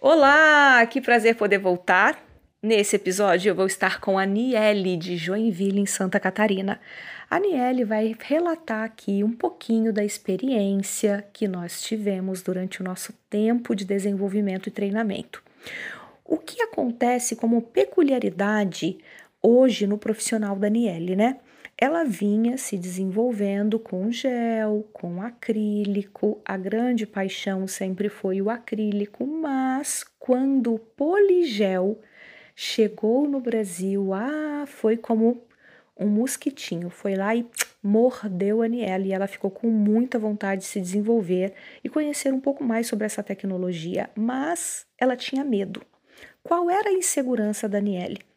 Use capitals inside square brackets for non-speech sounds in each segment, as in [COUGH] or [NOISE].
Olá, que prazer poder voltar. Nesse episódio eu vou estar com a Niele de Joinville, em Santa Catarina. A Niele vai relatar aqui um pouquinho da experiência que nós tivemos durante o nosso tempo de desenvolvimento e treinamento. O que acontece como peculiaridade hoje no profissional da Niele, né? Ela vinha se desenvolvendo com gel, com acrílico. A grande paixão sempre foi o acrílico, mas quando o poligel chegou no Brasil, ah, foi como um mosquitinho, foi lá e mordeu a Aniela e ela ficou com muita vontade de se desenvolver e conhecer um pouco mais sobre essa tecnologia, mas ela tinha medo. Qual era a insegurança da Aniele?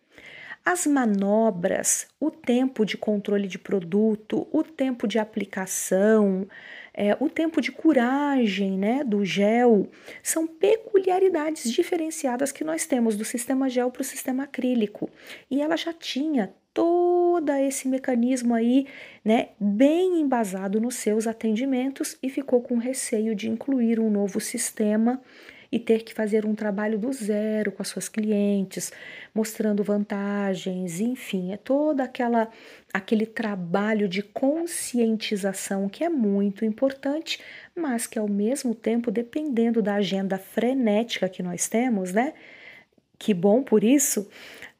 As manobras, o tempo de controle de produto, o tempo de aplicação, é, o tempo de curagem né, do gel, são peculiaridades diferenciadas que nós temos do sistema gel para o sistema acrílico. E ela já tinha todo esse mecanismo aí, né, bem embasado nos seus atendimentos e ficou com receio de incluir um novo sistema e ter que fazer um trabalho do zero com as suas clientes, mostrando vantagens, enfim, é toda aquela aquele trabalho de conscientização que é muito importante, mas que ao mesmo tempo, dependendo da agenda frenética que nós temos, né? Que bom por isso,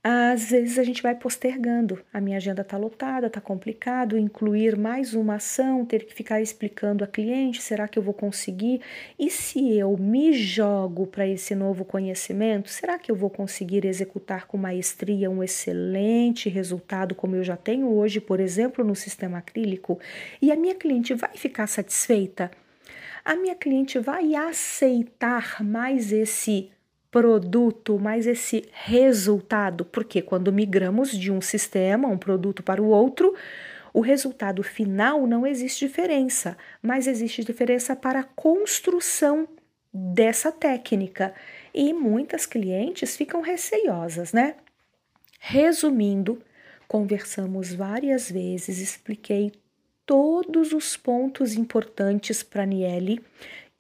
às vezes a gente vai postergando. A minha agenda está lotada, está complicado, incluir mais uma ação, ter que ficar explicando a cliente, será que eu vou conseguir? E se eu me jogo para esse novo conhecimento, será que eu vou conseguir executar com maestria um excelente resultado como eu já tenho hoje, por exemplo, no sistema acrílico? E a minha cliente vai ficar satisfeita? A minha cliente vai aceitar mais esse produto, mas esse resultado, porque quando migramos de um sistema, um produto para o outro, o resultado final não existe diferença, mas existe diferença para a construção dessa técnica. E muitas clientes ficam receiosas, né? Resumindo, conversamos várias vezes, expliquei todos os pontos importantes para Niele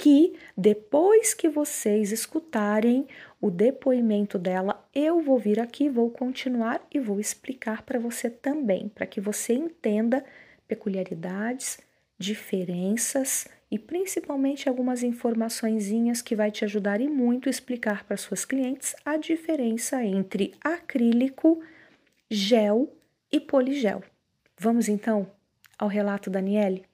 que depois que vocês escutarem o depoimento dela, eu vou vir aqui, vou continuar e vou explicar para você também, para que você entenda peculiaridades, diferenças e principalmente algumas informaçõezinhas que vai te ajudar e muito explicar para suas clientes a diferença entre acrílico, gel e poligel. Vamos então ao relato da Daniele?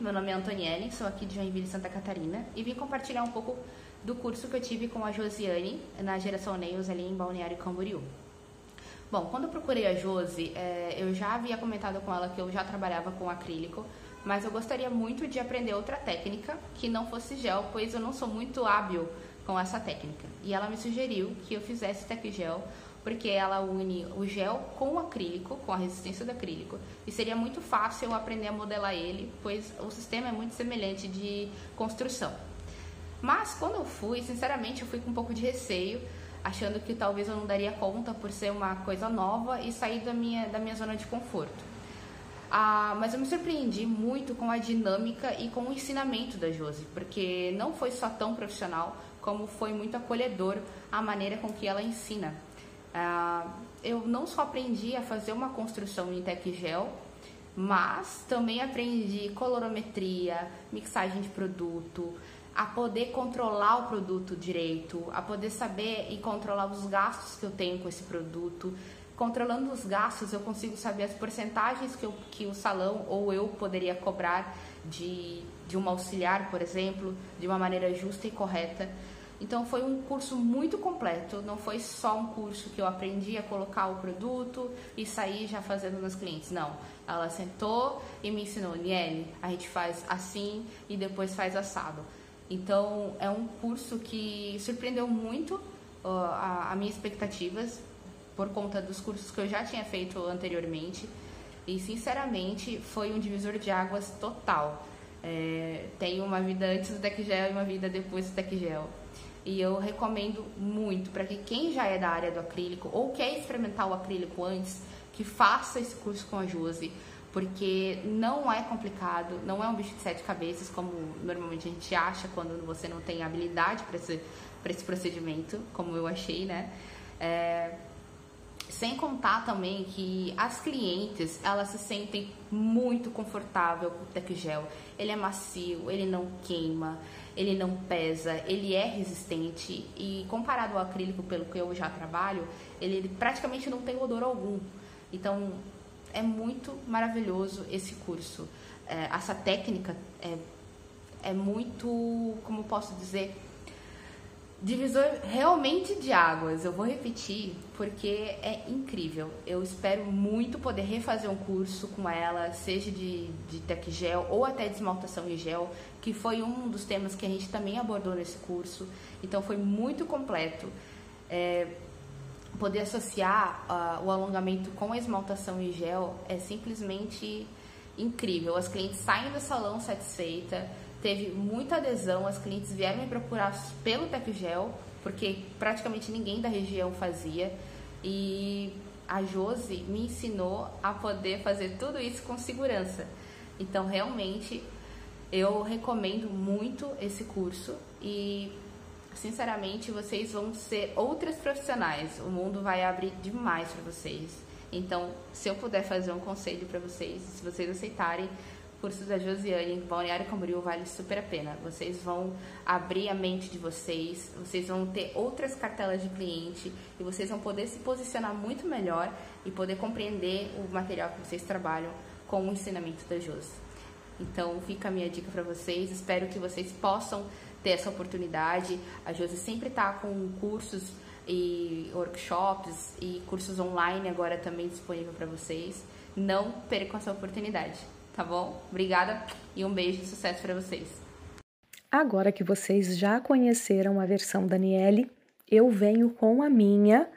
Meu nome é Antonielle, sou aqui de Joinville, Santa Catarina e vim compartilhar um pouco do curso que eu tive com a Josiane na geração Nails ali em Balneário Camboriú. Bom, quando eu procurei a Josi, é, eu já havia comentado com ela que eu já trabalhava com acrílico, mas eu gostaria muito de aprender outra técnica que não fosse gel, pois eu não sou muito hábil com essa técnica. E ela me sugeriu que eu fizesse tech gel porque ela une o gel com o acrílico, com a resistência do acrílico, e seria muito fácil eu aprender a modelar ele, pois o sistema é muito semelhante de construção. Mas quando eu fui, sinceramente, eu fui com um pouco de receio, achando que talvez eu não daria conta por ser uma coisa nova e sair da minha, da minha zona de conforto. Ah, mas eu me surpreendi muito com a dinâmica e com o ensinamento da Josi, porque não foi só tão profissional, como foi muito acolhedor a maneira com que ela ensina. Ah, eu não só aprendi a fazer uma construção em tech gel, mas também aprendi colorometria, mixagem de produto, a poder controlar o produto direito, a poder saber e controlar os gastos que eu tenho com esse produto. Controlando os gastos, eu consigo saber as porcentagens que, eu, que o salão ou eu poderia cobrar de, de uma auxiliar, por exemplo, de uma maneira justa e correta. Então foi um curso muito completo, não foi só um curso que eu aprendi a colocar o produto e sair já fazendo nos clientes, não. Ela sentou e me ensinou, Niele, a gente faz assim e depois faz assado. Então é um curso que surpreendeu muito uh, a, minhas expectativas por conta dos cursos que eu já tinha feito anteriormente e sinceramente foi um divisor de águas total. É, tenho uma vida antes do Tech Gel e uma vida depois do Tech Gel. E eu recomendo muito para que quem já é da área do acrílico ou quer experimentar o acrílico antes, que faça esse curso com a Josi, porque não é complicado, não é um bicho de sete cabeças como normalmente a gente acha quando você não tem habilidade para esse, esse procedimento, como eu achei, né? É, sem contar também que as clientes, elas se sentem muito confortável com o Tecgel. Ele é macio, ele não queima, ele não pesa, ele é resistente e comparado ao acrílico, pelo que eu já trabalho, ele praticamente não tem odor algum. Então, é muito maravilhoso esse curso. É, essa técnica é, é muito, como posso dizer, divisor realmente de águas. Eu vou repetir porque é incrível. Eu espero muito poder refazer um curso com ela, seja de, de tech gel ou até de esmaltação em gel, que foi um dos temas que a gente também abordou nesse curso. Então foi muito completo. É, poder associar uh, o alongamento com a esmaltação em gel é simplesmente incrível. As clientes saem do salão satisfeitas teve muita adesão, as clientes vieram me procurar pelo Tecgel, porque praticamente ninguém da região fazia. E a Josi me ensinou a poder fazer tudo isso com segurança. Então, realmente, eu recomendo muito esse curso e, sinceramente, vocês vão ser outras profissionais. O mundo vai abrir demais para vocês. Então, se eu puder fazer um conselho para vocês, se vocês aceitarem, cursos da Josiane em Balneário Camboriú vale super a pena. Vocês vão abrir a mente de vocês, vocês vão ter outras cartelas de cliente e vocês vão poder se posicionar muito melhor e poder compreender o material que vocês trabalham com o ensinamento da Josi. Então, fica a minha dica para vocês. Espero que vocês possam ter essa oportunidade. A Josi sempre está com cursos e workshops e cursos online agora também disponível para vocês. Não percam essa oportunidade tá bom? Obrigada e um beijo de sucesso para vocês. Agora que vocês já conheceram a versão Daniele, eu venho com a minha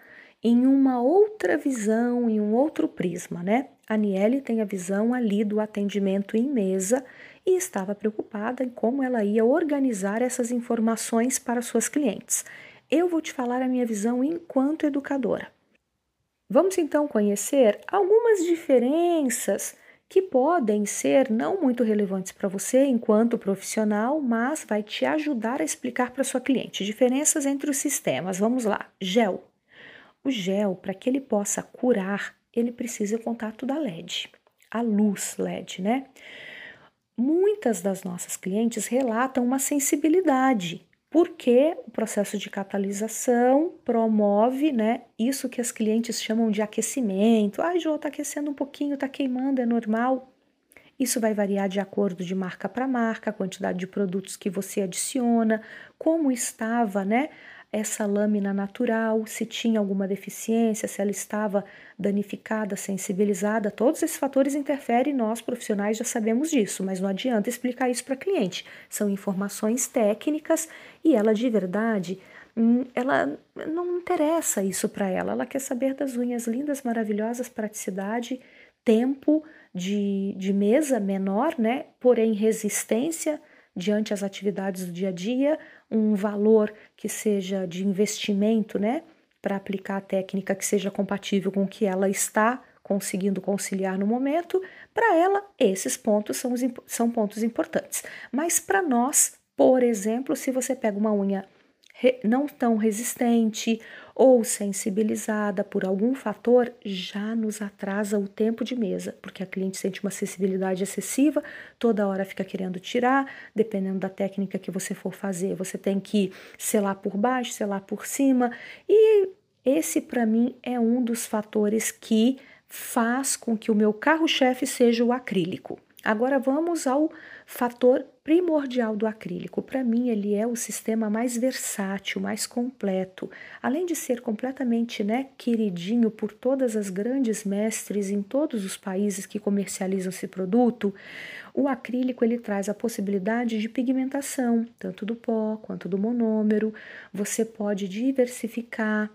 em uma outra visão, em um outro prisma, né? A Niele tem a visão ali do atendimento em mesa e estava preocupada em como ela ia organizar essas informações para suas clientes. Eu vou te falar a minha visão enquanto educadora. Vamos então conhecer algumas diferenças que podem ser não muito relevantes para você enquanto profissional, mas vai te ajudar a explicar para sua cliente diferenças entre os sistemas. Vamos lá. Gel. O gel, para que ele possa curar, ele precisa contato da LED, a luz LED, né? Muitas das nossas clientes relatam uma sensibilidade porque o processo de catalisação promove né, isso que as clientes chamam de aquecimento. Ah, Jô, está aquecendo um pouquinho, está queimando, é normal. Isso vai variar de acordo de marca para marca, a quantidade de produtos que você adiciona, como estava né, essa lâmina natural, se tinha alguma deficiência, se ela estava danificada, sensibilizada, todos esses fatores interferem nós profissionais já sabemos disso, mas não adianta explicar isso para cliente. São informações técnicas e ela de verdade hum, ela não interessa isso para ela. Ela quer saber das unhas lindas, maravilhosas, praticidade, tempo de, de mesa menor, né? Porém, resistência diante as atividades do dia a dia, um valor que seja de investimento, né, para aplicar a técnica que seja compatível com o que ela está conseguindo conciliar no momento, para ela esses pontos são, os, são pontos importantes. Mas para nós, por exemplo, se você pega uma unha não tão resistente ou sensibilizada por algum fator, já nos atrasa o tempo de mesa, porque a cliente sente uma sensibilidade excessiva, toda hora fica querendo tirar, dependendo da técnica que você for fazer, você tem que selar por baixo, selar por cima, e esse para mim é um dos fatores que faz com que o meu carro-chefe seja o acrílico. Agora vamos ao fator primordial do acrílico. Para mim, ele é o sistema mais versátil, mais completo. Além de ser completamente né, queridinho por todas as grandes mestres em todos os países que comercializam esse produto, o acrílico ele traz a possibilidade de pigmentação, tanto do pó quanto do monômero. Você pode diversificar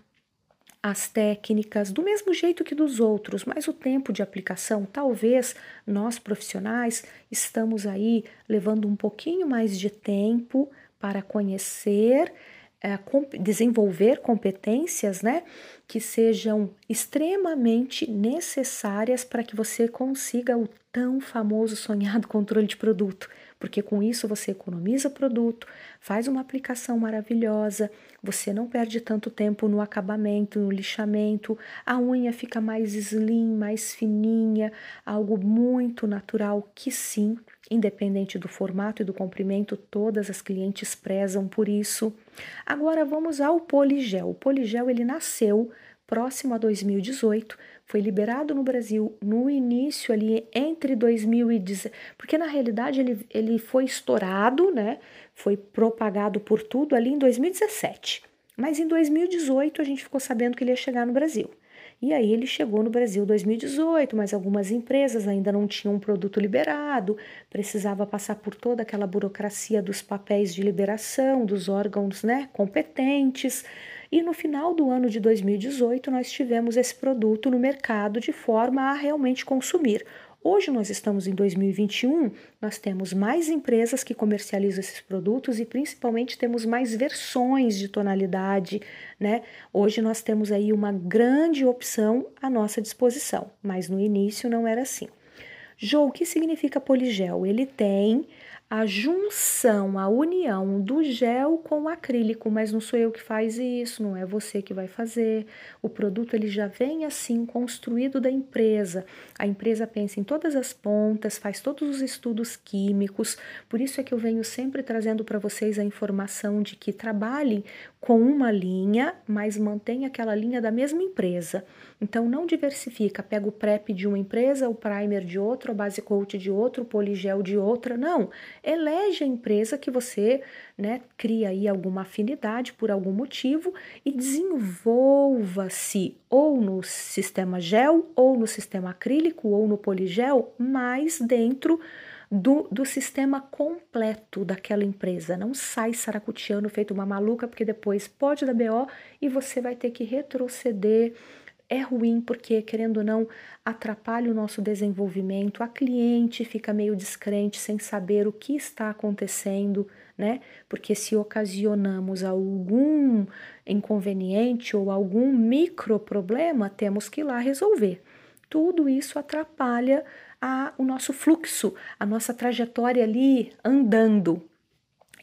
as técnicas do mesmo jeito que dos outros, mas o tempo de aplicação, talvez nós profissionais estamos aí levando um pouquinho mais de tempo para conhecer, é, desenvolver competências, né, que sejam extremamente necessárias para que você consiga o tão famoso sonhado [LAUGHS] controle de produto porque com isso você economiza produto, faz uma aplicação maravilhosa, você não perde tanto tempo no acabamento, no lixamento, a unha fica mais slim, mais fininha, algo muito natural que sim, independente do formato e do comprimento, todas as clientes prezam por isso. Agora vamos ao poligel. O poligel ele nasceu próximo a 2018, foi liberado no Brasil no início ali entre 2010, porque na realidade ele, ele foi estourado, né? Foi propagado por tudo ali em 2017. Mas em 2018 a gente ficou sabendo que ele ia chegar no Brasil. E aí ele chegou no Brasil 2018, mas algumas empresas ainda não tinham um produto liberado, precisava passar por toda aquela burocracia dos papéis de liberação, dos órgãos né, competentes. E no final do ano de 2018, nós tivemos esse produto no mercado de forma a realmente consumir. Hoje nós estamos em 2021, nós temos mais empresas que comercializam esses produtos e principalmente temos mais versões de tonalidade, né? Hoje nós temos aí uma grande opção à nossa disposição, mas no início não era assim. Jô, o que significa poligel? Ele tem a junção, a união do gel com o acrílico, mas não sou eu que faz isso, não é você que vai fazer. O produto ele já vem assim construído da empresa. A empresa pensa em todas as pontas, faz todos os estudos químicos. Por isso é que eu venho sempre trazendo para vocês a informação de que trabalhem com uma linha, mas mantém aquela linha da mesma empresa. Então não diversifica, pega o PrEP de uma empresa, o primer de outra, a base coat de outro, o poligel de outra. Não, elege a empresa que você, né, cria aí alguma afinidade por algum motivo e desenvolva-se ou no sistema gel, ou no sistema acrílico, ou no poligel, mais dentro do, do sistema completo daquela empresa. Não sai saracutiano feito uma maluca, porque depois pode dar BO e você vai ter que retroceder é ruim porque, querendo ou não, atrapalha o nosso desenvolvimento. A cliente fica meio descrente, sem saber o que está acontecendo, né? Porque se ocasionamos algum inconveniente ou algum micro problema, temos que ir lá resolver. Tudo isso atrapalha a, o nosso fluxo, a nossa trajetória ali andando.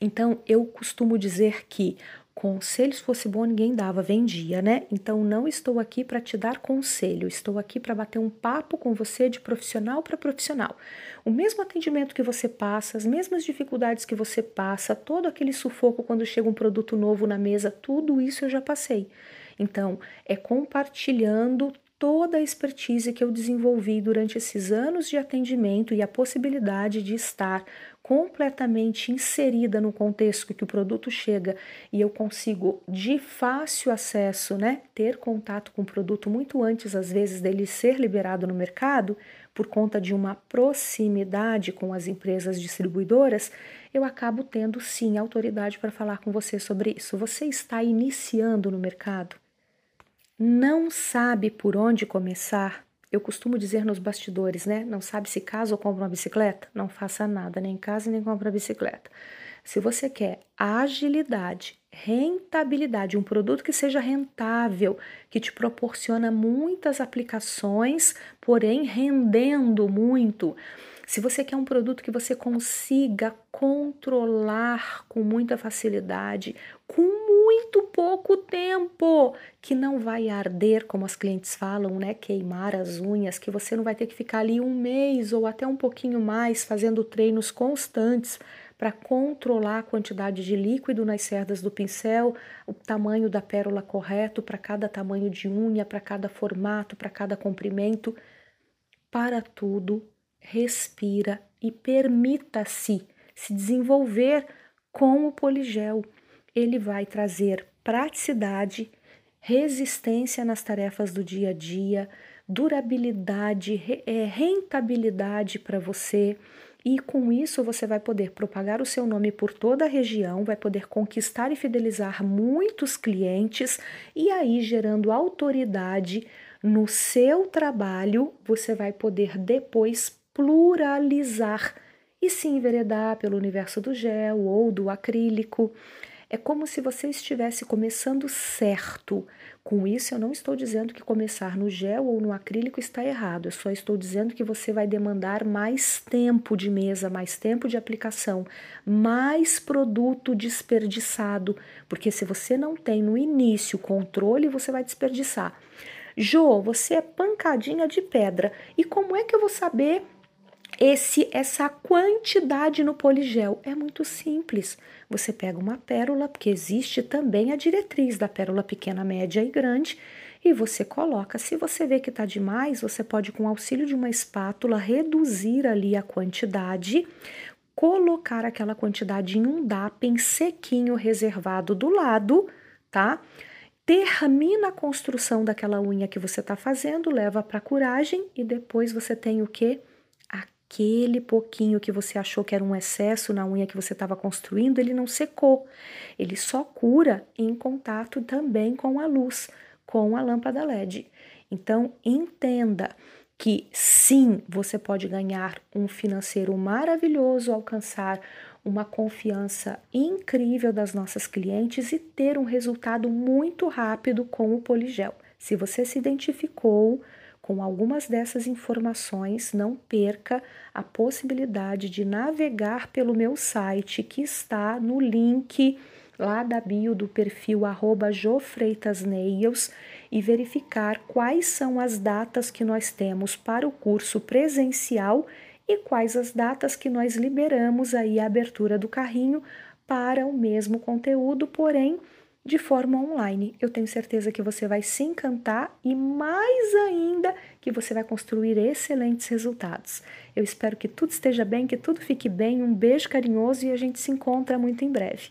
Então, eu costumo dizer que Conselho, se fosse bom, ninguém dava, vendia, né? Então não estou aqui para te dar conselho, estou aqui para bater um papo com você de profissional para profissional. O mesmo atendimento que você passa, as mesmas dificuldades que você passa, todo aquele sufoco quando chega um produto novo na mesa, tudo isso eu já passei. Então, é compartilhando toda a expertise que eu desenvolvi durante esses anos de atendimento e a possibilidade de estar completamente inserida no contexto que o produto chega e eu consigo de fácil acesso, né, ter contato com o produto muito antes às vezes dele ser liberado no mercado, por conta de uma proximidade com as empresas distribuidoras, eu acabo tendo sim autoridade para falar com você sobre isso. Você está iniciando no mercado? não sabe por onde começar, eu costumo dizer nos bastidores, né? Não sabe se casa ou compra uma bicicleta? Não faça nada, nem casa nem compra bicicleta. Se você quer agilidade, rentabilidade, um produto que seja rentável, que te proporciona muitas aplicações, porém rendendo muito, se você quer um produto que você consiga controlar com muita facilidade, com muito pouco tempo, que não vai arder, como as clientes falam, né? Queimar as unhas, que você não vai ter que ficar ali um mês ou até um pouquinho mais fazendo treinos constantes para controlar a quantidade de líquido nas cerdas do pincel, o tamanho da pérola correto para cada tamanho de unha, para cada formato, para cada comprimento. Para tudo, respira e permita-se se desenvolver com o poligel. Ele vai trazer praticidade, resistência nas tarefas do dia a dia, durabilidade, é, rentabilidade para você. E com isso você vai poder propagar o seu nome por toda a região, vai poder conquistar e fidelizar muitos clientes e aí gerando autoridade no seu trabalho, você vai poder depois pluralizar e se enveredar pelo universo do gel ou do acrílico. É como se você estivesse começando certo. Com isso, eu não estou dizendo que começar no gel ou no acrílico está errado, eu só estou dizendo que você vai demandar mais tempo de mesa, mais tempo de aplicação, mais produto desperdiçado, porque se você não tem no início controle, você vai desperdiçar. Jô, você é pancadinha de pedra. E como é que eu vou saber esse essa quantidade no poligel? É muito simples. Você pega uma pérola, porque existe também a diretriz da pérola pequena, média e grande, e você coloca. Se você vê que está demais, você pode, com o auxílio de uma espátula, reduzir ali a quantidade, colocar aquela quantidade em um DAPEN sequinho reservado do lado, tá? termina a construção daquela unha que você está fazendo, leva para curagem e depois você tem o que? Aquele pouquinho que você achou que era um excesso na unha que você estava construindo, ele não secou. Ele só cura em contato também com a luz, com a lâmpada LED. Então, entenda que sim, você pode ganhar um financeiro maravilhoso, alcançar uma confiança incrível das nossas clientes e ter um resultado muito rápido com o Poligel. Se você se identificou com algumas dessas informações, não perca a possibilidade de navegar pelo meu site que está no link lá da bio do perfil arroba jofreitasnails e verificar quais são as datas que nós temos para o curso presencial e quais as datas que nós liberamos aí a abertura do carrinho para o mesmo conteúdo, porém de forma online. Eu tenho certeza que você vai se encantar e mais ainda que você vai construir excelentes resultados. Eu espero que tudo esteja bem, que tudo fique bem. Um beijo carinhoso e a gente se encontra muito em breve.